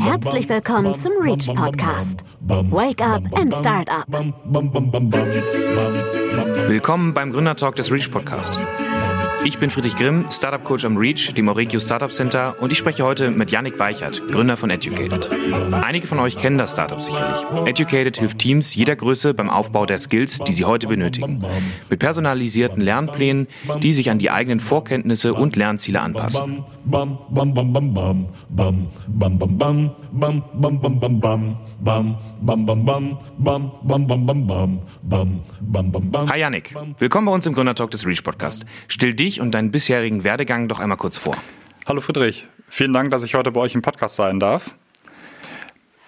Herzlich willkommen zum Reach Podcast. Wake up and start up. Willkommen beim Gründertalk des Reach Podcast. Ich bin Friedrich Grimm, Startup Coach am Reach, dem Auregio Startup Center und ich spreche heute mit Yannick Weichert, Gründer von Educated. Einige von euch kennen das Startup sicherlich. Educated hilft Teams jeder Größe beim Aufbau der Skills, die sie heute benötigen. Mit personalisierten Lernplänen, die sich an die eigenen Vorkenntnisse und Lernziele anpassen. Hi Yannick, willkommen bei uns im Gründertalk des Reach Podcast. Still dich dich und deinen bisherigen Werdegang doch einmal kurz vor. Hallo Friedrich, vielen Dank, dass ich heute bei euch im Podcast sein darf.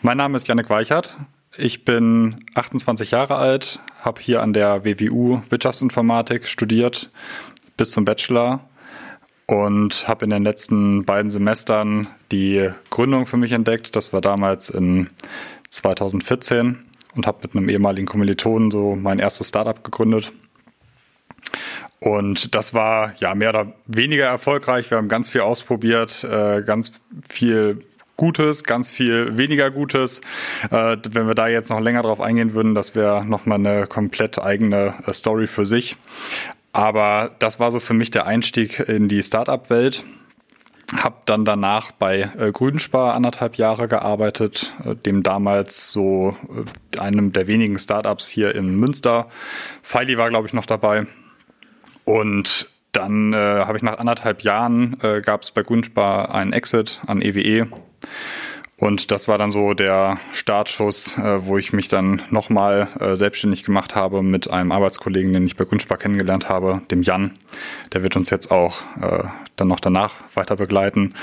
Mein Name ist Janik Weichert. Ich bin 28 Jahre alt, habe hier an der WWU Wirtschaftsinformatik studiert bis zum Bachelor und habe in den letzten beiden Semestern die Gründung für mich entdeckt. Das war damals in 2014 und habe mit einem ehemaligen Kommilitonen so mein erstes Startup gegründet. Und das war ja mehr oder weniger erfolgreich. Wir haben ganz viel ausprobiert, äh, ganz viel Gutes, ganz viel weniger Gutes. Äh, wenn wir da jetzt noch länger drauf eingehen würden, das wäre nochmal eine komplett eigene äh, Story für sich. Aber das war so für mich der Einstieg in die Startup-Welt. Hab dann danach bei äh, Grünspar anderthalb Jahre gearbeitet, äh, dem damals so äh, einem der wenigen Startups hier in Münster. Feili war, glaube ich, noch dabei. Und dann äh, habe ich nach anderthalb Jahren äh, gab es bei Gunspar einen Exit an EWE. Und das war dann so der Startschuss, äh, wo ich mich dann nochmal äh, selbstständig gemacht habe mit einem Arbeitskollegen, den ich bei Gunspar kennengelernt habe, dem Jan. Der wird uns jetzt auch äh, dann noch danach weiter begleiten.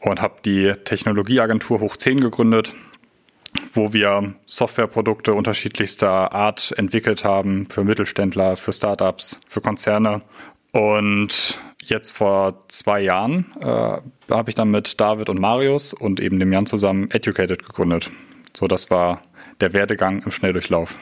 Und habe die Technologieagentur Hoch 10 gegründet, wo wir Softwareprodukte unterschiedlichster Art entwickelt haben für Mittelständler, für Startups, für Konzerne. Und jetzt vor zwei Jahren äh, habe ich dann mit David und Marius und eben dem Jan zusammen Educated gegründet. So, das war der Werdegang im Schnelldurchlauf.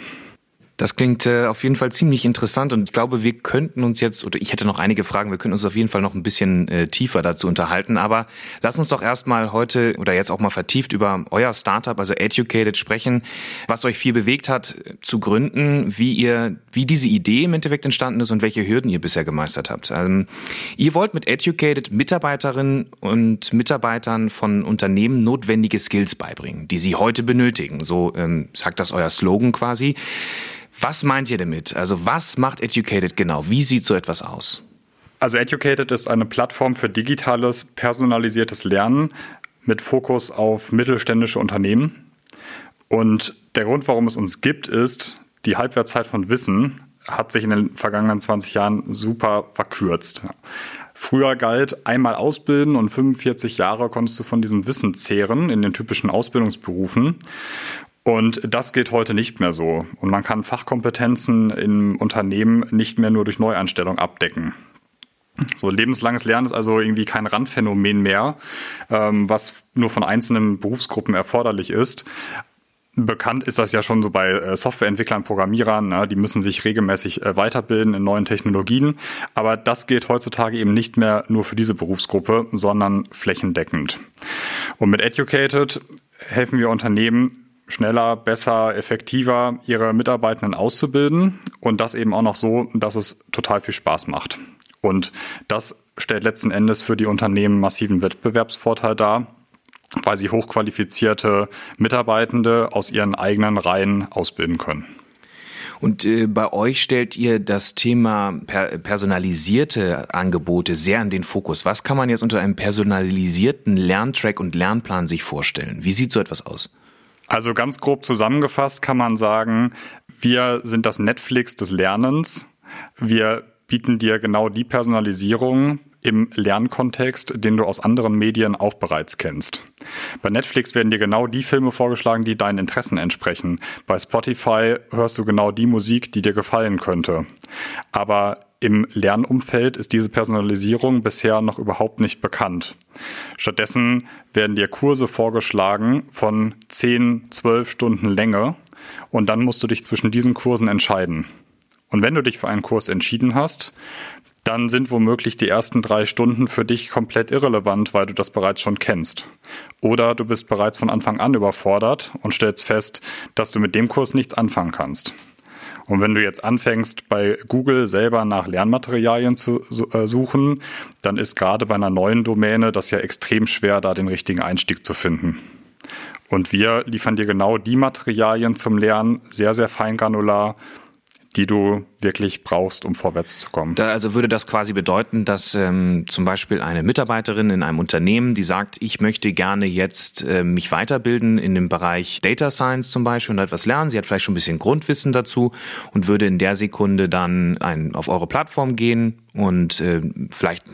Das klingt äh, auf jeden Fall ziemlich interessant und ich glaube, wir könnten uns jetzt, oder ich hätte noch einige Fragen, wir könnten uns auf jeden Fall noch ein bisschen äh, tiefer dazu unterhalten, aber lass uns doch erstmal heute oder jetzt auch mal vertieft über euer Startup, also Educated, sprechen, was euch viel bewegt hat zu gründen, wie ihr, wie diese Idee im Endeffekt entstanden ist und welche Hürden ihr bisher gemeistert habt. Ähm, ihr wollt mit Educated Mitarbeiterinnen und Mitarbeitern von Unternehmen notwendige Skills beibringen, die sie heute benötigen. So ähm, sagt das euer Slogan quasi. Was meint ihr damit? Also was macht Educated genau? Wie sieht so etwas aus? Also Educated ist eine Plattform für digitales, personalisiertes Lernen mit Fokus auf mittelständische Unternehmen. Und der Grund, warum es uns gibt, ist, die Halbwertszeit von Wissen hat sich in den vergangenen 20 Jahren super verkürzt. Früher galt einmal ausbilden und 45 Jahre konntest du von diesem Wissen zehren in den typischen Ausbildungsberufen. Und das geht heute nicht mehr so. Und man kann Fachkompetenzen im Unternehmen nicht mehr nur durch Neueinstellung abdecken. So lebenslanges Lernen ist also irgendwie kein Randphänomen mehr, ähm, was nur von einzelnen Berufsgruppen erforderlich ist. Bekannt ist das ja schon so bei äh, Softwareentwicklern, Programmierern, ne? die müssen sich regelmäßig äh, weiterbilden in neuen Technologien. Aber das gilt heutzutage eben nicht mehr nur für diese Berufsgruppe, sondern flächendeckend. Und mit Educated helfen wir Unternehmen, schneller, besser, effektiver ihre Mitarbeitenden auszubilden und das eben auch noch so, dass es total viel Spaß macht. Und das stellt letzten Endes für die Unternehmen massiven Wettbewerbsvorteil dar, weil sie hochqualifizierte Mitarbeitende aus ihren eigenen Reihen ausbilden können. Und äh, bei euch stellt ihr das Thema per personalisierte Angebote sehr in den Fokus. Was kann man jetzt unter einem personalisierten Lerntrack und Lernplan sich vorstellen? Wie sieht so etwas aus? Also ganz grob zusammengefasst kann man sagen, wir sind das Netflix des Lernens. Wir bieten dir genau die Personalisierung im Lernkontext, den du aus anderen Medien auch bereits kennst. Bei Netflix werden dir genau die Filme vorgeschlagen, die deinen Interessen entsprechen. Bei Spotify hörst du genau die Musik, die dir gefallen könnte. Aber im Lernumfeld ist diese Personalisierung bisher noch überhaupt nicht bekannt. Stattdessen werden dir Kurse vorgeschlagen von 10, 12 Stunden Länge und dann musst du dich zwischen diesen Kursen entscheiden. Und wenn du dich für einen Kurs entschieden hast, dann sind womöglich die ersten drei Stunden für dich komplett irrelevant, weil du das bereits schon kennst. Oder du bist bereits von Anfang an überfordert und stellst fest, dass du mit dem Kurs nichts anfangen kannst. Und wenn du jetzt anfängst, bei Google selber nach Lernmaterialien zu äh, suchen, dann ist gerade bei einer neuen Domäne das ja extrem schwer, da den richtigen Einstieg zu finden. Und wir liefern dir genau die Materialien zum Lernen, sehr, sehr feingranular, die du wirklich brauchst, um vorwärts zu kommen. Da, also würde das quasi bedeuten, dass ähm, zum Beispiel eine Mitarbeiterin in einem Unternehmen, die sagt, ich möchte gerne jetzt äh, mich weiterbilden in dem Bereich Data Science zum Beispiel und etwas lernen. Sie hat vielleicht schon ein bisschen Grundwissen dazu und würde in der Sekunde dann ein, auf eure Plattform gehen und äh, vielleicht,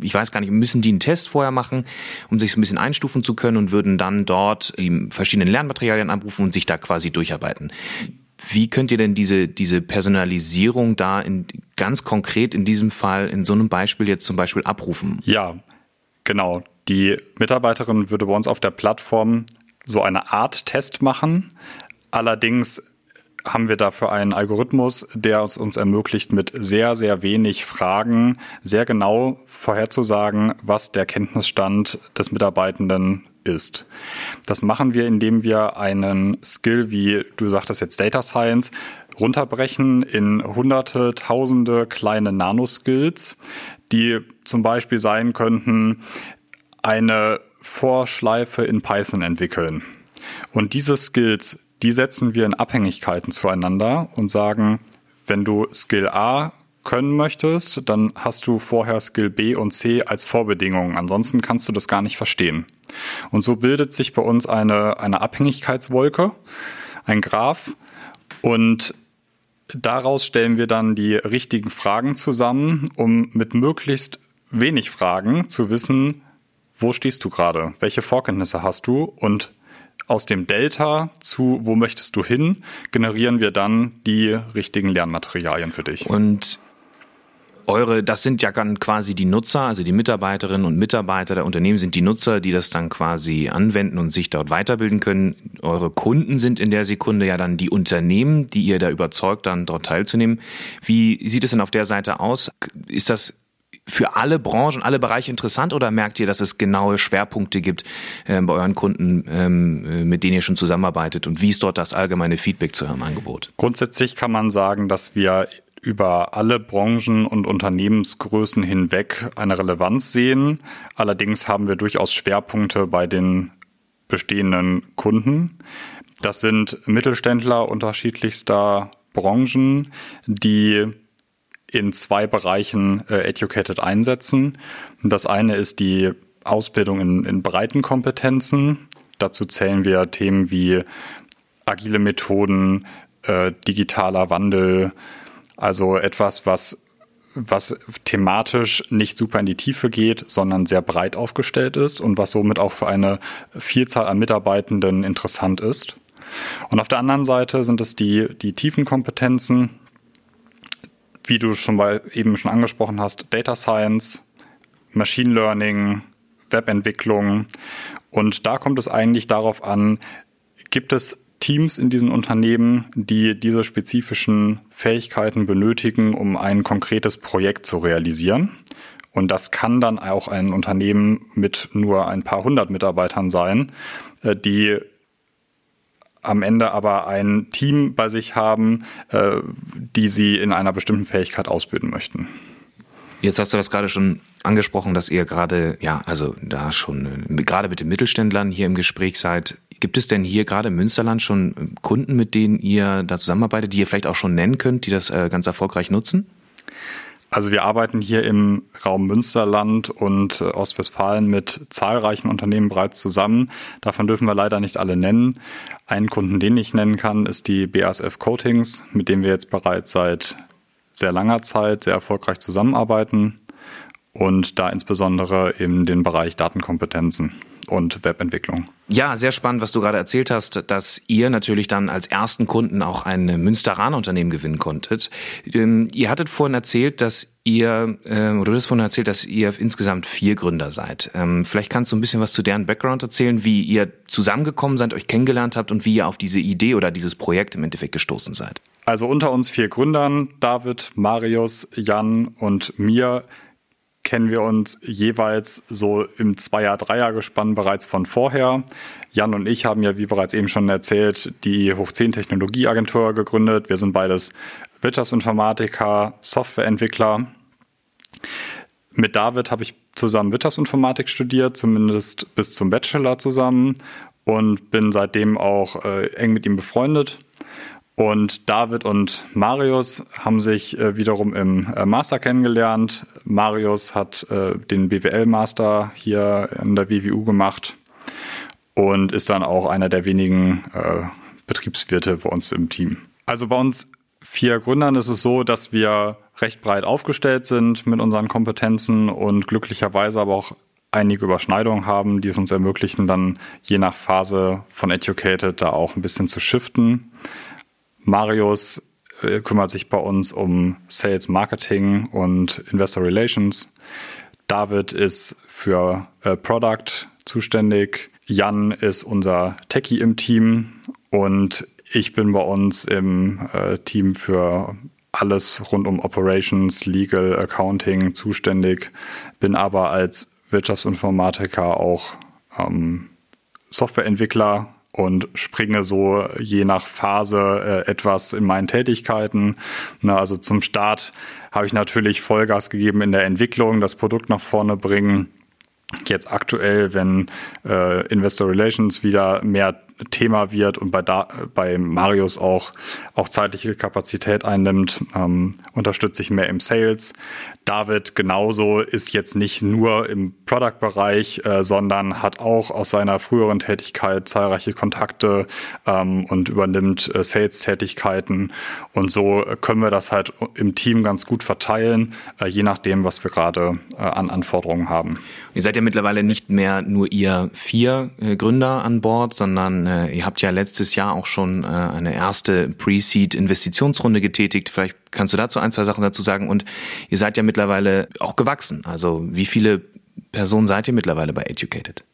ich weiß gar nicht, müssen die einen Test vorher machen, um sich so ein bisschen einstufen zu können und würden dann dort die verschiedenen Lernmaterialien abrufen und sich da quasi durcharbeiten. Wie könnt ihr denn diese, diese Personalisierung da in, ganz konkret in diesem Fall, in so einem Beispiel jetzt zum Beispiel abrufen? Ja, genau. Die Mitarbeiterin würde bei uns auf der Plattform so eine Art Test machen. Allerdings haben wir dafür einen Algorithmus, der es uns ermöglicht, mit sehr, sehr wenig Fragen sehr genau vorherzusagen, was der Kenntnisstand des Mitarbeitenden ist. Das machen wir, indem wir einen Skill, wie du sagtest jetzt Data Science, runterbrechen in hunderte, tausende kleine Nanoskills, die zum Beispiel sein könnten, eine Vorschleife in Python entwickeln. Und diese Skills, die setzen wir in Abhängigkeiten zueinander und sagen, wenn du Skill A können möchtest, dann hast du vorher Skill B und C als Vorbedingungen. Ansonsten kannst du das gar nicht verstehen. Und so bildet sich bei uns eine, eine Abhängigkeitswolke, ein Graph. Und daraus stellen wir dann die richtigen Fragen zusammen, um mit möglichst wenig Fragen zu wissen, wo stehst du gerade, welche Vorkenntnisse hast du und aus dem Delta zu wo möchtest du hin, generieren wir dann die richtigen Lernmaterialien für dich. Und eure, das sind ja dann quasi die Nutzer, also die Mitarbeiterinnen und Mitarbeiter der Unternehmen sind die Nutzer, die das dann quasi anwenden und sich dort weiterbilden können. Eure Kunden sind in der Sekunde ja dann die Unternehmen, die ihr da überzeugt, dann dort teilzunehmen. Wie sieht es denn auf der Seite aus? Ist das für alle Branchen, alle Bereiche interessant oder merkt ihr, dass es genaue Schwerpunkte gibt äh, bei euren Kunden, ähm, äh, mit denen ihr schon zusammenarbeitet und wie ist dort das allgemeine Feedback zu eurem Angebot? Grundsätzlich kann man sagen, dass wir über alle Branchen und Unternehmensgrößen hinweg eine Relevanz sehen. Allerdings haben wir durchaus Schwerpunkte bei den bestehenden Kunden. Das sind Mittelständler unterschiedlichster Branchen, die in zwei Bereichen äh, Educated einsetzen. Das eine ist die Ausbildung in, in breiten Kompetenzen. Dazu zählen wir Themen wie agile Methoden, äh, digitaler Wandel, also etwas, was was thematisch nicht super in die Tiefe geht, sondern sehr breit aufgestellt ist und was somit auch für eine Vielzahl an Mitarbeitenden interessant ist. Und auf der anderen Seite sind es die, die tiefen Kompetenzen, wie du schon mal eben schon angesprochen hast, Data Science, Machine Learning, Webentwicklung. Und da kommt es eigentlich darauf an, gibt es Teams in diesen Unternehmen, die diese spezifischen Fähigkeiten benötigen, um ein konkretes Projekt zu realisieren. Und das kann dann auch ein Unternehmen mit nur ein paar hundert Mitarbeitern sein, äh, die am Ende aber ein Team bei sich haben, äh, die sie in einer bestimmten Fähigkeit ausbilden möchten. Jetzt hast du das gerade schon angesprochen, dass ihr gerade, ja, also da schon, äh, gerade mit den Mittelständlern hier im Gespräch seid. Gibt es denn hier gerade im Münsterland schon äh, Kunden, mit denen ihr da zusammenarbeitet, die ihr vielleicht auch schon nennen könnt, die das äh, ganz erfolgreich nutzen? Also wir arbeiten hier im Raum Münsterland und Ostwestfalen mit zahlreichen Unternehmen bereits zusammen. Davon dürfen wir leider nicht alle nennen. Einen Kunden, den ich nennen kann, ist die BASF Coatings, mit dem wir jetzt bereits seit sehr langer Zeit sehr erfolgreich zusammenarbeiten und da insbesondere in den Bereich Datenkompetenzen. Und Webentwicklung. Ja, sehr spannend, was du gerade erzählt hast, dass ihr natürlich dann als ersten Kunden auch ein Münsteraner Unternehmen gewinnen konntet. Ähm, ihr hattet vorhin erzählt, dass ihr, äh, oder du hast vorhin erzählt, dass ihr insgesamt vier Gründer seid. Ähm, vielleicht kannst du ein bisschen was zu deren Background erzählen, wie ihr zusammengekommen seid, euch kennengelernt habt und wie ihr auf diese Idee oder dieses Projekt im Endeffekt gestoßen seid. Also unter uns vier Gründern, David, Marius, Jan und mir, kennen wir uns jeweils so im Zweier-, Dreier-Gespann bereits von vorher. Jan und ich haben ja, wie bereits eben schon erzählt, die Hoch 10 Technologieagentur gegründet. Wir sind beides Wirtschaftsinformatiker, Softwareentwickler. Mit David habe ich zusammen Wirtschaftsinformatik studiert, zumindest bis zum Bachelor zusammen und bin seitdem auch äh, eng mit ihm befreundet. Und David und Marius haben sich äh, wiederum im äh, Master kennengelernt. Marius hat äh, den BWL-Master hier an der WWU gemacht und ist dann auch einer der wenigen äh, Betriebswirte bei uns im Team. Also bei uns vier Gründern ist es so, dass wir recht breit aufgestellt sind mit unseren Kompetenzen und glücklicherweise aber auch einige Überschneidungen haben, die es uns ermöglichen, dann je nach Phase von Educated da auch ein bisschen zu shiften. Marius äh, kümmert sich bei uns um Sales Marketing und Investor Relations. David ist für äh, Product zuständig. Jan ist unser Techie im Team und ich bin bei uns im äh, Team für alles rund um Operations, Legal, Accounting zuständig, bin aber als Wirtschaftsinformatiker auch ähm, Softwareentwickler und springe so je nach Phase äh, etwas in meinen Tätigkeiten. Na, also zum Start habe ich natürlich Vollgas gegeben in der Entwicklung, das Produkt nach vorne bringen. Jetzt aktuell, wenn äh, Investor Relations wieder mehr Thema wird und bei, da, bei Marius auch, auch zeitliche Kapazität einnimmt, ähm, unterstütze ich mehr im Sales. David genauso ist jetzt nicht nur im Product-Bereich, äh, sondern hat auch aus seiner früheren Tätigkeit zahlreiche Kontakte ähm, und übernimmt äh, Sales-Tätigkeiten. Und so können wir das halt im Team ganz gut verteilen, äh, je nachdem, was wir gerade äh, an Anforderungen haben. Ihr seid ja mittlerweile nicht mehr nur ihr vier äh, Gründer an Bord, sondern äh, ihr habt ja letztes Jahr auch schon äh, eine erste Pre-Seed-Investitionsrunde getätigt. Vielleicht kannst du dazu ein, zwei Sachen dazu sagen. Und ihr seid ja mittlerweile auch gewachsen. Also wie viele Personen seid ihr mittlerweile bei Educated?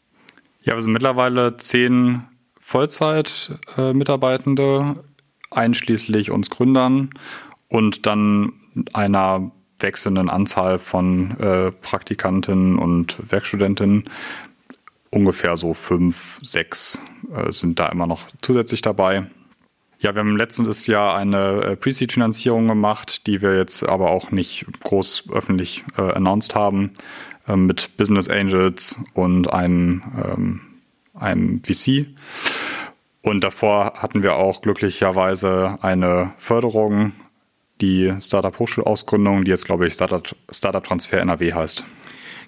Ja, wir sind mittlerweile zehn Vollzeit-Mitarbeitende, einschließlich uns Gründern und dann einer wechselnden Anzahl von äh, Praktikanten und Werkstudentinnen ungefähr so fünf, sechs äh, sind da immer noch zusätzlich dabei. Ja, wir haben letztes Jahr eine äh, Pre-Seed-Finanzierung gemacht, die wir jetzt aber auch nicht groß öffentlich äh, announced haben, äh, mit Business Angels und einem, ähm, einem VC. Und davor hatten wir auch glücklicherweise eine Förderung, die Startup-Hochschulausgründung, die jetzt, glaube ich, Startup, Startup Transfer NRW heißt.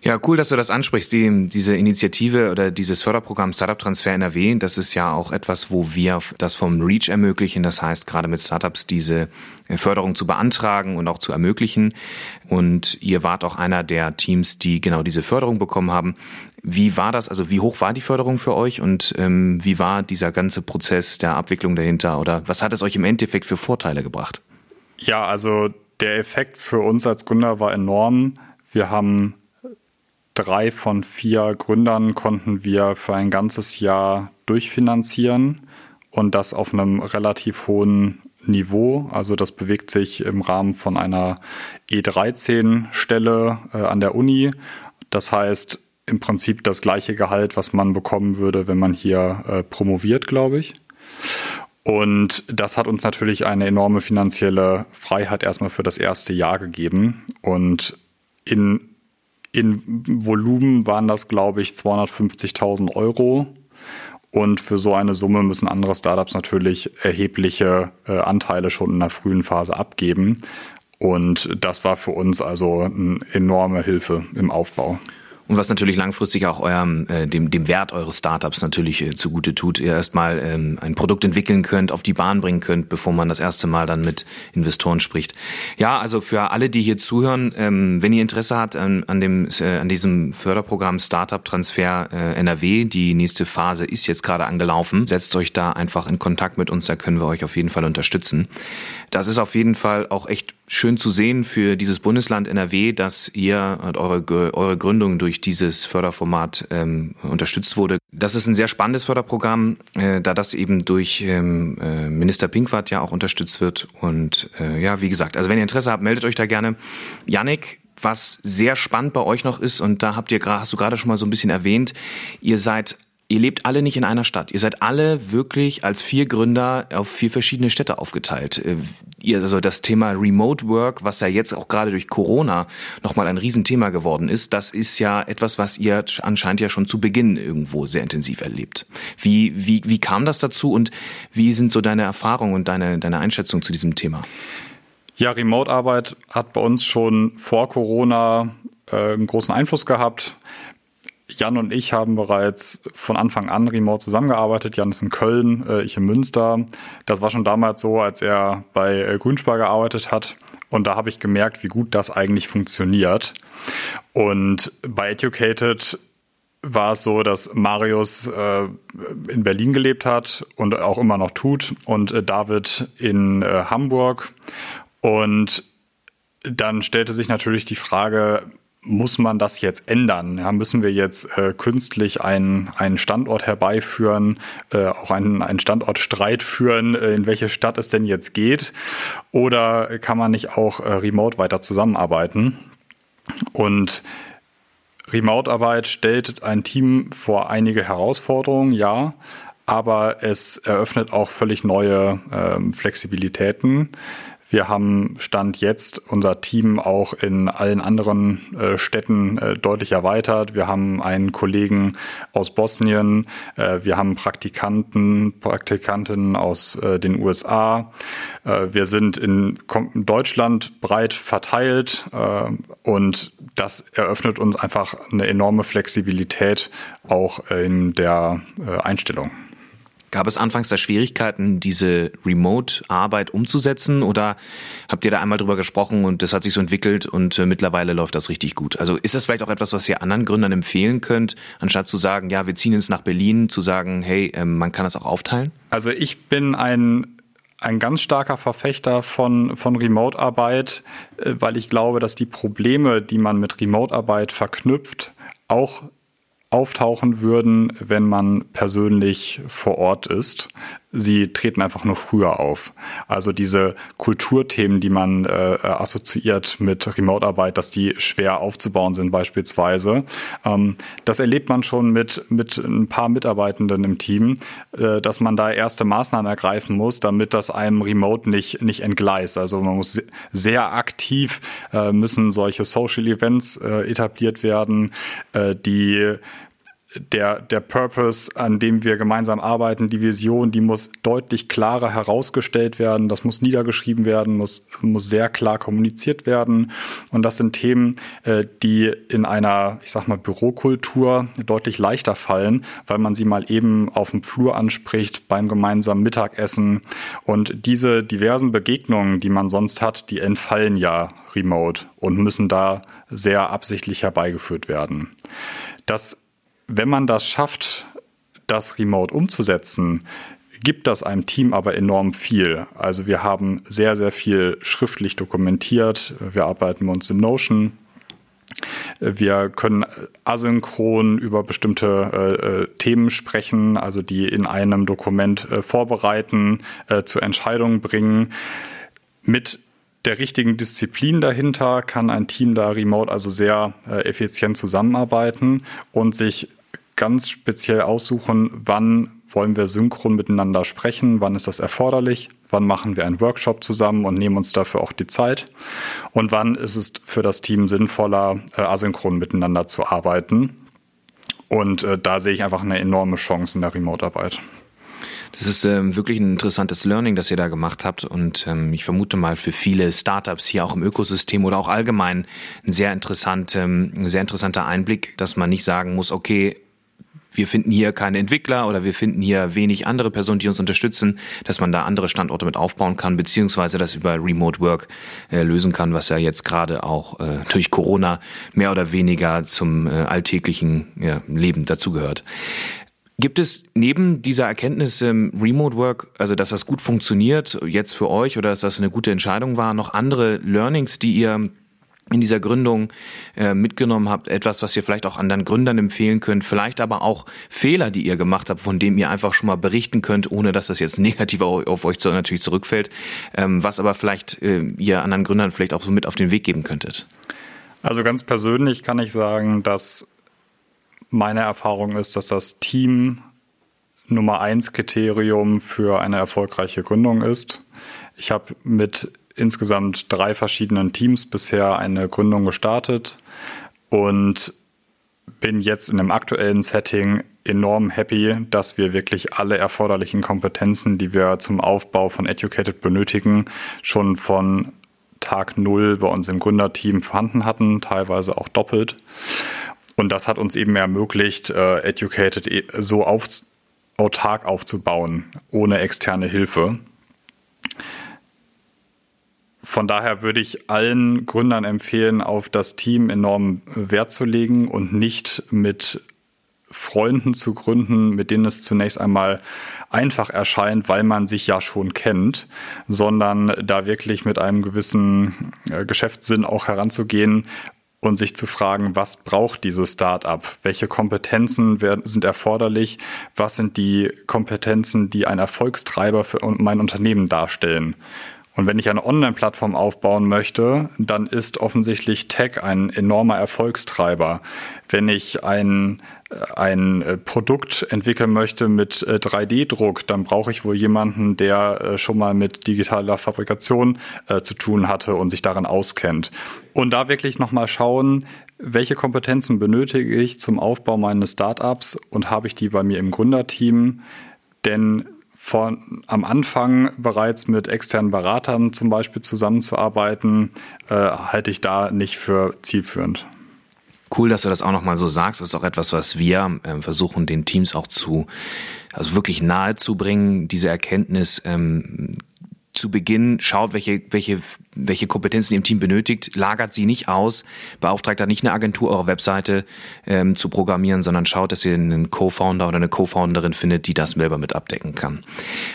Ja, cool, dass du das ansprichst. Die, diese Initiative oder dieses Förderprogramm Startup Transfer NRW, das ist ja auch etwas, wo wir das vom REACH ermöglichen. Das heißt, gerade mit Startups diese äh, Förderung zu beantragen und auch zu ermöglichen. Und ihr wart auch einer der Teams, die genau diese Förderung bekommen haben. Wie war das? Also wie hoch war die Förderung für euch und ähm, wie war dieser ganze Prozess der Abwicklung dahinter? Oder was hat es euch im Endeffekt für Vorteile gebracht? Ja, also der Effekt für uns als Gründer war enorm. Wir haben drei von vier Gründern konnten wir für ein ganzes Jahr durchfinanzieren und das auf einem relativ hohen Niveau. Also das bewegt sich im Rahmen von einer E13-Stelle äh, an der Uni. Das heißt im Prinzip das gleiche Gehalt, was man bekommen würde, wenn man hier äh, promoviert, glaube ich. Und das hat uns natürlich eine enorme finanzielle Freiheit erstmal für das erste Jahr gegeben. Und in in Volumen waren das, glaube ich, 250.000 Euro. Und für so eine Summe müssen andere Startups natürlich erhebliche äh, Anteile schon in der frühen Phase abgeben. Und das war für uns also eine enorme Hilfe im Aufbau. Und was natürlich langfristig auch eurem, äh, dem, dem Wert eures Startups natürlich äh, zugute tut, ihr erstmal ähm, ein Produkt entwickeln könnt, auf die Bahn bringen könnt, bevor man das erste Mal dann mit Investoren spricht. Ja, also für alle, die hier zuhören, ähm, wenn ihr Interesse habt an, an, dem, äh, an diesem Förderprogramm Startup Transfer äh, NRW, die nächste Phase ist jetzt gerade angelaufen, setzt euch da einfach in Kontakt mit uns, da können wir euch auf jeden Fall unterstützen. Das ist auf jeden Fall auch echt schön zu sehen für dieses Bundesland NRW, dass ihr eure, eure Gründung durch dieses Förderformat ähm, unterstützt wurde. Das ist ein sehr spannendes Förderprogramm, äh, da das eben durch ähm, äh, Minister Pinkwart ja auch unterstützt wird. Und äh, ja, wie gesagt, also wenn ihr Interesse habt, meldet euch da gerne. Yannick, was sehr spannend bei euch noch ist, und da habt ihr, hast du gerade schon mal so ein bisschen erwähnt, ihr seid Ihr lebt alle nicht in einer Stadt. Ihr seid alle wirklich als vier Gründer auf vier verschiedene Städte aufgeteilt. Äh, ihr, also das Thema Remote Work, was ja jetzt auch gerade durch Corona nochmal ein Riesenthema geworden ist, das ist ja etwas, was ihr anscheinend ja schon zu Beginn irgendwo sehr intensiv erlebt. Wie, wie, wie kam das dazu und wie sind so deine Erfahrungen und deine, deine Einschätzung zu diesem Thema? Ja, Remote-Arbeit hat bei uns schon vor Corona äh, einen großen Einfluss gehabt. Jan und ich haben bereits von Anfang an remote zusammengearbeitet. Jan ist in Köln, äh, ich in Münster. Das war schon damals so, als er bei äh, Grünspar gearbeitet hat. Und da habe ich gemerkt, wie gut das eigentlich funktioniert. Und bei Educated war es so, dass Marius äh, in Berlin gelebt hat und auch immer noch tut und äh, David in äh, Hamburg. Und dann stellte sich natürlich die Frage, muss man das jetzt ändern? Ja, müssen wir jetzt äh, künstlich einen, einen Standort herbeiführen, äh, auch einen, einen Standortstreit führen, äh, in welche Stadt es denn jetzt geht? Oder kann man nicht auch äh, remote weiter zusammenarbeiten? Und Remote-Arbeit stellt ein Team vor einige Herausforderungen, ja, aber es eröffnet auch völlig neue ähm, Flexibilitäten. Wir haben Stand jetzt unser Team auch in allen anderen äh, Städten äh, deutlich erweitert. Wir haben einen Kollegen aus Bosnien, äh, wir haben Praktikanten, Praktikantinnen aus äh, den USA. Äh, wir sind in Deutschland breit verteilt äh, und das eröffnet uns einfach eine enorme Flexibilität auch in der Einstellung. Gab es anfangs da Schwierigkeiten, diese Remote-Arbeit umzusetzen oder habt ihr da einmal drüber gesprochen und das hat sich so entwickelt und äh, mittlerweile läuft das richtig gut? Also ist das vielleicht auch etwas, was ihr anderen Gründern empfehlen könnt, anstatt zu sagen, ja, wir ziehen jetzt nach Berlin, zu sagen, hey, äh, man kann das auch aufteilen? Also ich bin ein ein ganz starker Verfechter von, von Remote-Arbeit, äh, weil ich glaube, dass die Probleme, die man mit Remote-Arbeit verknüpft, auch auftauchen würden, wenn man persönlich vor Ort ist. Sie treten einfach nur früher auf. Also diese Kulturthemen, die man äh, assoziiert mit Remote-Arbeit, dass die schwer aufzubauen sind beispielsweise, ähm, das erlebt man schon mit, mit ein paar Mitarbeitenden im Team, äh, dass man da erste Maßnahmen ergreifen muss, damit das einem Remote nicht, nicht entgleist. Also man muss sehr aktiv, äh, müssen solche Social Events äh, etabliert werden, äh, die der, der Purpose, an dem wir gemeinsam arbeiten, die Vision, die muss deutlich klarer herausgestellt werden. Das muss niedergeschrieben werden, muss, muss sehr klar kommuniziert werden. Und das sind Themen, äh, die in einer, ich sag mal, Bürokultur deutlich leichter fallen, weil man sie mal eben auf dem Flur anspricht, beim gemeinsamen Mittagessen. Und diese diversen Begegnungen, die man sonst hat, die entfallen ja remote und müssen da sehr absichtlich herbeigeführt werden. Das wenn man das schafft, das remote umzusetzen, gibt das einem Team aber enorm viel. Also wir haben sehr, sehr viel schriftlich dokumentiert. Wir arbeiten uns in Notion. Wir können asynchron über bestimmte äh, äh, Themen sprechen, also die in einem Dokument äh, vorbereiten, äh, zur Entscheidung bringen. Mit der richtigen Disziplin dahinter kann ein Team da remote also sehr äh, effizient zusammenarbeiten und sich ganz speziell aussuchen, wann wollen wir synchron miteinander sprechen, wann ist das erforderlich, wann machen wir einen Workshop zusammen und nehmen uns dafür auch die Zeit und wann ist es für das Team sinnvoller, äh, asynchron miteinander zu arbeiten. Und äh, da sehe ich einfach eine enorme Chance in der Remote-Arbeit. Das ist ähm, wirklich ein interessantes Learning, das ihr da gemacht habt. Und ähm, ich vermute mal für viele Startups hier auch im Ökosystem oder auch allgemein ein sehr, interessant, ähm, ein sehr interessanter Einblick, dass man nicht sagen muss, okay, wir finden hier keine Entwickler oder wir finden hier wenig andere Personen, die uns unterstützen, dass man da andere Standorte mit aufbauen kann, beziehungsweise das über Remote Work äh, lösen kann, was ja jetzt gerade auch äh, durch Corona mehr oder weniger zum äh, alltäglichen ja, Leben dazugehört. Gibt es neben dieser Erkenntnis im Remote Work, also dass das gut funktioniert jetzt für euch oder dass das eine gute Entscheidung war, noch andere Learnings, die ihr in dieser Gründung äh, mitgenommen habt, etwas, was ihr vielleicht auch anderen Gründern empfehlen könnt, vielleicht aber auch Fehler, die ihr gemacht habt, von dem ihr einfach schon mal berichten könnt, ohne dass das jetzt negativ auf euch natürlich zurückfällt, ähm, was aber vielleicht äh, ihr anderen Gründern vielleicht auch so mit auf den Weg geben könntet? Also ganz persönlich kann ich sagen, dass meine Erfahrung ist, dass das Team Nummer eins Kriterium für eine erfolgreiche Gründung ist. Ich habe mit insgesamt drei verschiedenen Teams bisher eine Gründung gestartet und bin jetzt in dem aktuellen Setting enorm happy, dass wir wirklich alle erforderlichen Kompetenzen, die wir zum Aufbau von Educated benötigen, schon von Tag Null bei uns im Gründerteam vorhanden hatten, teilweise auch doppelt. Und das hat uns eben ermöglicht, äh, Educated e, so auf, autark aufzubauen, ohne externe Hilfe. Von daher würde ich allen Gründern empfehlen, auf das Team enorm Wert zu legen und nicht mit Freunden zu gründen, mit denen es zunächst einmal einfach erscheint, weil man sich ja schon kennt, sondern da wirklich mit einem gewissen äh, Geschäftssinn auch heranzugehen und sich zu fragen, was braucht dieses Startup? Welche Kompetenzen sind erforderlich? Was sind die Kompetenzen, die ein Erfolgstreiber für mein Unternehmen darstellen? Und wenn ich eine Online-Plattform aufbauen möchte, dann ist offensichtlich Tech ein enormer Erfolgstreiber. Wenn ich ein, ein Produkt entwickeln möchte mit 3D-Druck, äh, dann brauche ich wohl jemanden, der äh, schon mal mit digitaler Fabrikation äh, zu tun hatte und sich daran auskennt. Und da wirklich nochmal schauen, welche Kompetenzen benötige ich zum Aufbau meines Startups und habe ich die bei mir im Gründerteam? Denn von am Anfang bereits mit externen Beratern zum Beispiel zusammenzuarbeiten, äh, halte ich da nicht für zielführend. Cool, dass du das auch nochmal so sagst. Das ist auch etwas, was wir äh, versuchen, den Teams auch zu, also wirklich nahe zu bringen, diese Erkenntnis, ähm, zu Beginn schaut, welche, welche, welche Kompetenzen ihr im Team benötigt, lagert sie nicht aus, beauftragt da nicht eine Agentur, eure Webseite ähm, zu programmieren, sondern schaut, dass ihr einen Co-Founder oder eine Co-Founderin findet, die das selber mit abdecken kann.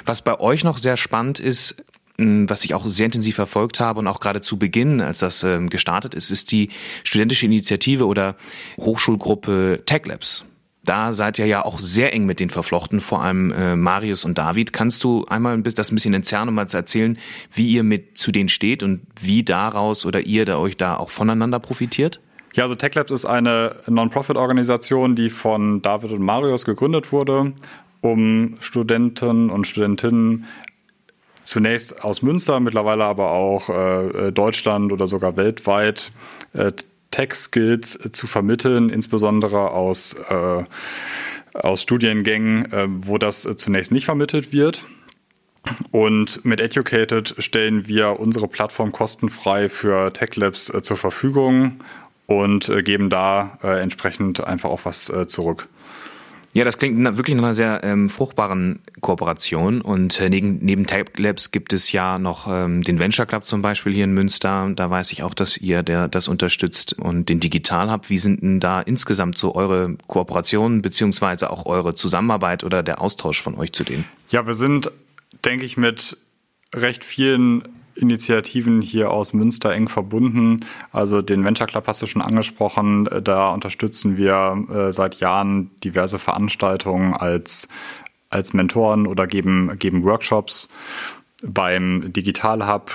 Was bei euch noch sehr spannend ist, hm, was ich auch sehr intensiv verfolgt habe und auch gerade zu Beginn, als das ähm, gestartet ist, ist die studentische Initiative oder Hochschulgruppe Tech Labs. Da seid ihr ja auch sehr eng mit den verflochten, vor allem äh, Marius und David. Kannst du einmal das ein bisschen entzerren und mal erzählen, wie ihr mit zu denen steht und wie daraus oder ihr da euch da auch voneinander profitiert? Ja, also TechLabs ist eine Non-Profit-Organisation, die von David und Marius gegründet wurde, um Studenten und Studentinnen zunächst aus Münster, mittlerweile aber auch äh, Deutschland oder sogar weltweit äh, Tech-Skills zu vermitteln, insbesondere aus, äh, aus Studiengängen, äh, wo das zunächst nicht vermittelt wird. Und mit Educated stellen wir unsere Plattform kostenfrei für Tech Labs äh, zur Verfügung und äh, geben da äh, entsprechend einfach auch was äh, zurück. Ja, das klingt wirklich nach einer sehr ähm, fruchtbaren Kooperation. Und äh, neben, neben Tech Labs gibt es ja noch ähm, den Venture Club zum Beispiel hier in Münster. Da weiß ich auch, dass ihr der, das unterstützt und den Digital Hub. Wie sind denn da insgesamt so eure Kooperationen beziehungsweise auch eure Zusammenarbeit oder der Austausch von euch zu denen? Ja, wir sind, denke ich, mit recht vielen Initiativen hier aus Münster eng verbunden. Also den Venture Club hast du schon angesprochen. Da unterstützen wir äh, seit Jahren diverse Veranstaltungen als, als Mentoren oder geben, geben Workshops. Beim Digital Hub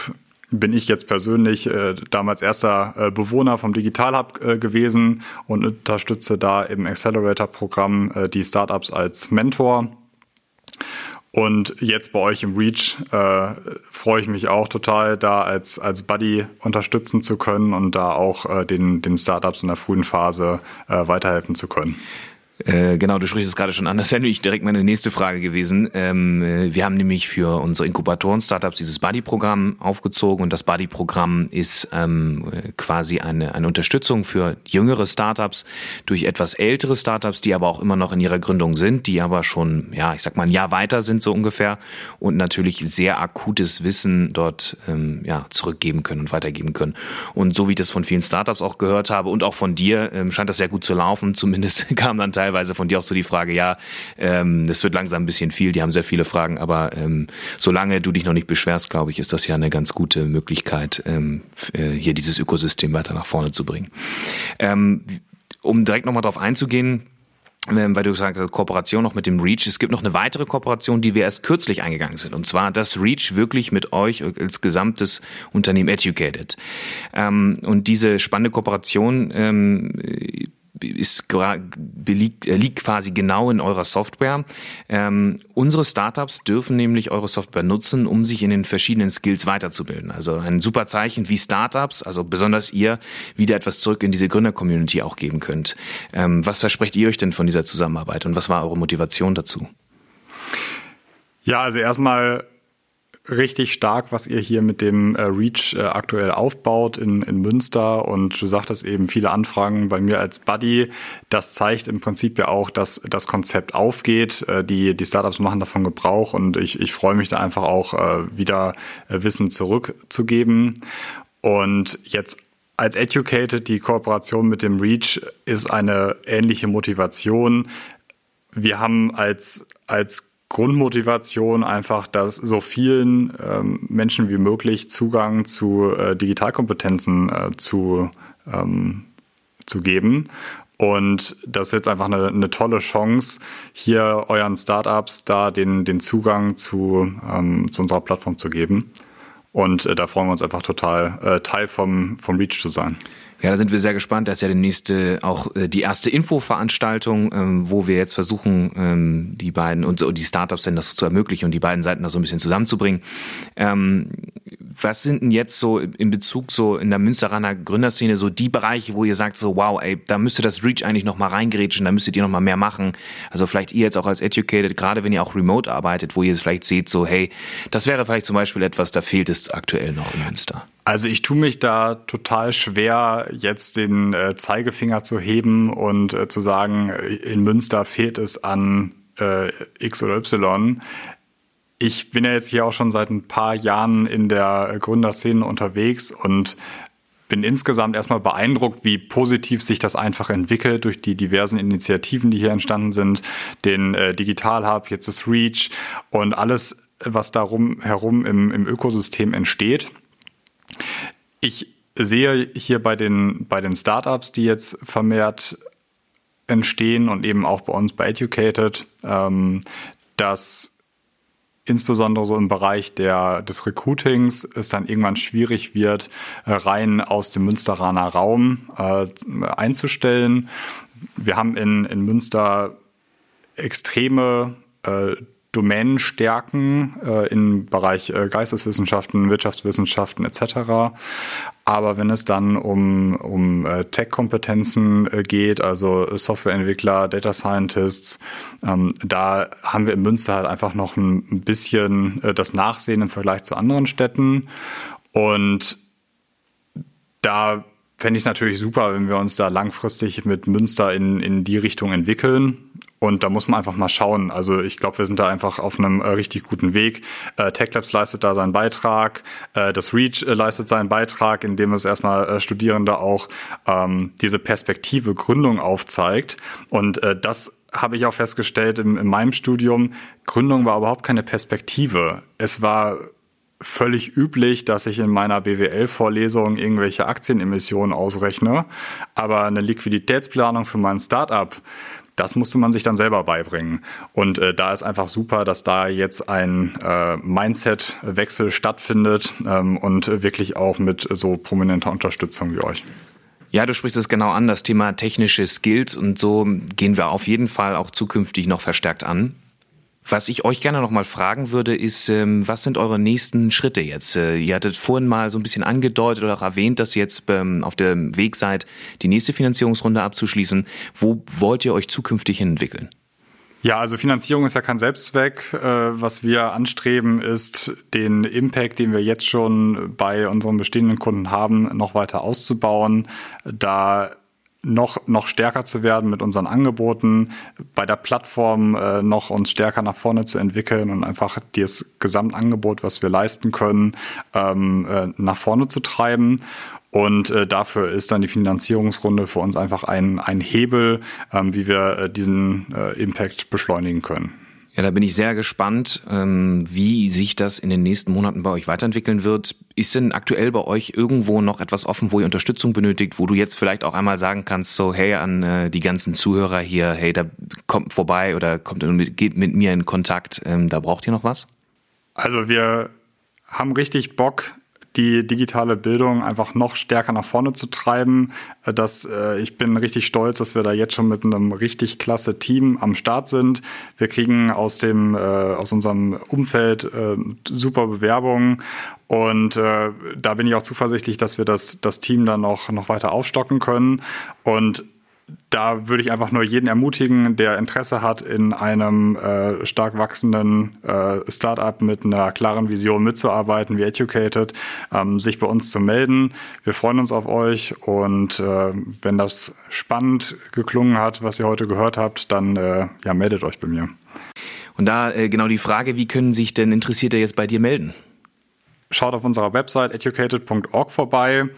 bin ich jetzt persönlich äh, damals erster äh, Bewohner vom Digital Hub äh, gewesen und unterstütze da im Accelerator-Programm äh, die Startups als Mentor. Und jetzt bei euch im Reach äh, freue ich mich auch total, da als, als Buddy unterstützen zu können und da auch äh, den, den Startups in der frühen Phase äh, weiterhelfen zu können. Äh, genau, du sprichst es gerade schon an. Das wäre nämlich direkt meine nächste Frage gewesen. Ähm, äh, wir haben nämlich für unsere Inkubatoren-Startups dieses Buddy-Programm aufgezogen und das Buddy-Programm ist ähm, quasi eine, eine Unterstützung für jüngere Startups durch etwas ältere Startups, die aber auch immer noch in ihrer Gründung sind, die aber schon, ja, ich sag mal ein Jahr weiter sind so ungefähr und natürlich sehr akutes Wissen dort ähm, ja, zurückgeben können und weitergeben können. Und so wie ich das von vielen Startups auch gehört habe und auch von dir, ähm, scheint das sehr gut zu laufen. Zumindest kam dann teilweise teilweise von dir auch so die Frage, ja, ähm, wird langsam ein bisschen viel, die haben sehr viele Fragen, aber ähm, solange du dich noch nicht beschwerst, glaube ich, ist das ja eine ganz gute Möglichkeit, ähm, äh, hier dieses Ökosystem weiter nach vorne zu bringen. Ähm, um direkt nochmal drauf einzugehen, ähm, weil du gesagt hast, Kooperation noch mit dem Reach. Es gibt noch eine weitere Kooperation, die wir erst kürzlich eingegangen sind. Und zwar, dass Reach wirklich mit euch als gesamtes Unternehmen educated. Ähm, und diese spannende Kooperation ist, liegt, äh, liegt quasi genau in eurer Software. Ähm, unsere Startups dürfen nämlich eure Software nutzen, um sich in den verschiedenen Skills weiterzubilden. Also ein super Zeichen, wie Startups, also besonders ihr, wieder etwas zurück in diese Gründer-Community auch geben könnt. Ähm, was versprecht ihr euch denn von dieser Zusammenarbeit und was war eure Motivation dazu? Ja, also erstmal richtig stark, was ihr hier mit dem äh, Reach äh, aktuell aufbaut in, in Münster. Und du sagtest eben viele Anfragen bei mir als Buddy. Das zeigt im Prinzip ja auch, dass das Konzept aufgeht. Äh, die, die Startups machen davon Gebrauch und ich, ich freue mich da einfach auch wieder Wissen zurückzugeben. Und jetzt als Educated, die Kooperation mit dem Reach ist eine ähnliche Motivation. Wir haben als, als Grundmotivation einfach, dass so vielen ähm, Menschen wie möglich Zugang zu äh, Digitalkompetenzen äh, zu, ähm, zu geben. Und das ist jetzt einfach eine, eine tolle Chance, hier euren Startups da den, den Zugang zu, ähm, zu unserer Plattform zu geben. Und äh, da freuen wir uns einfach total, äh, Teil vom, vom Reach zu sein. Ja, da sind wir sehr gespannt. Da ist ja demnächst äh, auch äh, die erste Infoveranstaltung, ähm, wo wir jetzt versuchen, ähm, die beiden und so die Startups denn das zu ermöglichen und die beiden Seiten da so ein bisschen zusammenzubringen. Ähm, was sind denn jetzt so in Bezug so in der Münsteraner Gründerszene so die Bereiche, wo ihr sagt so, wow, ey, da müsste das Reach eigentlich noch mal reingrätschen, da müsstet ihr noch mal mehr machen. Also vielleicht ihr jetzt auch als Educated, gerade wenn ihr auch remote arbeitet, wo ihr es vielleicht seht so, hey, das wäre vielleicht zum Beispiel etwas, da fehlt es aktuell noch in Münster. Also ich tue mich da total schwer, jetzt den äh, Zeigefinger zu heben und äh, zu sagen, in Münster fehlt es an äh, X oder Y. Ich bin ja jetzt hier auch schon seit ein paar Jahren in der Gründerszene unterwegs und bin insgesamt erstmal beeindruckt, wie positiv sich das einfach entwickelt durch die diversen Initiativen, die hier entstanden sind, den äh, Digital Hub, jetzt das Reach und alles, was darum herum im, im Ökosystem entsteht. Ich sehe hier bei den, bei den Startups, die jetzt vermehrt entstehen und eben auch bei uns bei Educated, ähm, dass insbesondere so im Bereich der, des Recruitings es dann irgendwann schwierig wird, äh, rein aus dem Münsteraner Raum äh, einzustellen. Wir haben in, in Münster extreme äh, Domänenstärken äh, im Bereich äh, Geisteswissenschaften, Wirtschaftswissenschaften etc. Aber wenn es dann um, um äh, Tech-Kompetenzen äh, geht, also Softwareentwickler, Data Scientists, ähm, da haben wir in Münster halt einfach noch ein bisschen äh, das Nachsehen im Vergleich zu anderen Städten. Und da fände ich es natürlich super, wenn wir uns da langfristig mit Münster in, in die Richtung entwickeln. Und da muss man einfach mal schauen. Also ich glaube, wir sind da einfach auf einem äh, richtig guten Weg. Äh, TechLabs leistet da seinen Beitrag. Äh, das REACH äh, leistet seinen Beitrag, indem es erstmal äh, Studierende auch ähm, diese Perspektive Gründung aufzeigt. Und äh, das habe ich auch festgestellt in, in meinem Studium. Gründung war überhaupt keine Perspektive. Es war völlig üblich, dass ich in meiner BWL-Vorlesung irgendwelche Aktienemissionen ausrechne, aber eine Liquiditätsplanung für mein Startup, das musste man sich dann selber beibringen. Und äh, da ist einfach super, dass da jetzt ein äh, Mindset-Wechsel stattfindet ähm, und wirklich auch mit so prominenter Unterstützung wie euch. Ja, du sprichst es genau an, das Thema technische Skills und so gehen wir auf jeden Fall auch zukünftig noch verstärkt an. Was ich euch gerne noch mal fragen würde, ist, ähm, was sind eure nächsten Schritte jetzt? Äh, ihr hattet vorhin mal so ein bisschen angedeutet oder auch erwähnt, dass ihr jetzt ähm, auf dem Weg seid, die nächste Finanzierungsrunde abzuschließen. Wo wollt ihr euch zukünftig entwickeln? Ja, also Finanzierung ist ja kein Selbstzweck. Äh, was wir anstreben, ist den Impact, den wir jetzt schon bei unseren bestehenden Kunden haben, noch weiter auszubauen. Da noch, noch stärker zu werden mit unseren Angeboten, bei der Plattform äh, noch uns stärker nach vorne zu entwickeln und einfach das Gesamtangebot, was wir leisten können, ähm, äh, nach vorne zu treiben. Und äh, dafür ist dann die Finanzierungsrunde für uns einfach ein, ein Hebel, ähm, wie wir äh, diesen äh, Impact beschleunigen können. Ja, da bin ich sehr gespannt, ähm, wie sich das in den nächsten Monaten bei euch weiterentwickeln wird. Ist denn aktuell bei euch irgendwo noch etwas offen, wo ihr Unterstützung benötigt, wo du jetzt vielleicht auch einmal sagen kannst, so hey an äh, die ganzen Zuhörer hier, hey, da kommt vorbei oder kommt geht mit mir in Kontakt, ähm, da braucht ihr noch was? Also wir haben richtig Bock, die digitale Bildung einfach noch stärker nach vorne zu treiben. Äh, das, äh, ich bin richtig stolz, dass wir da jetzt schon mit einem richtig klasse Team am Start sind. Wir kriegen aus dem äh, aus unserem Umfeld super Bewerbungen und äh, da bin ich auch zuversichtlich, dass wir das das Team dann noch noch weiter aufstocken können und da würde ich einfach nur jeden ermutigen, der Interesse hat, in einem äh, stark wachsenden äh, Startup mit einer klaren Vision mitzuarbeiten, wie Educated, ähm, sich bei uns zu melden. Wir freuen uns auf euch und äh, wenn das spannend geklungen hat, was ihr heute gehört habt, dann äh, ja, meldet euch bei mir. Und da äh, genau die Frage, wie können sich denn Interessierte jetzt bei dir melden? Schaut auf unserer Website educated.org vorbei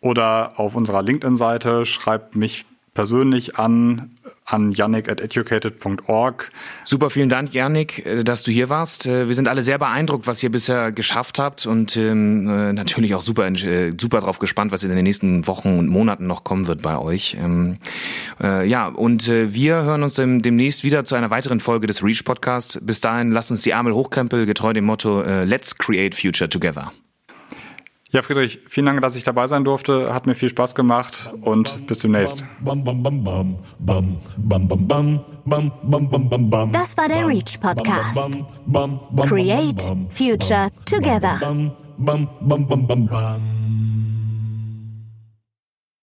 oder auf unserer LinkedIn-Seite, schreibt mich persönlich an an yannick at educated.org. Super, vielen Dank, Yannick, äh, dass du hier warst. Äh, wir sind alle sehr beeindruckt, was ihr bisher geschafft habt und ähm, äh, natürlich auch super, super drauf gespannt, was in den nächsten Wochen und Monaten noch kommen wird bei euch. Ähm, äh, ja, und äh, wir hören uns dem, demnächst wieder zu einer weiteren Folge des Reach Podcast. Bis dahin, lasst uns die Ärmel hochkrempeln, getreu dem Motto äh, Let's Create Future Together. Ja, Friedrich, vielen Dank, dass ich dabei sein durfte. Hat mir viel Spaß gemacht und bis demnächst. Das war der Reach Podcast. Create Future Together.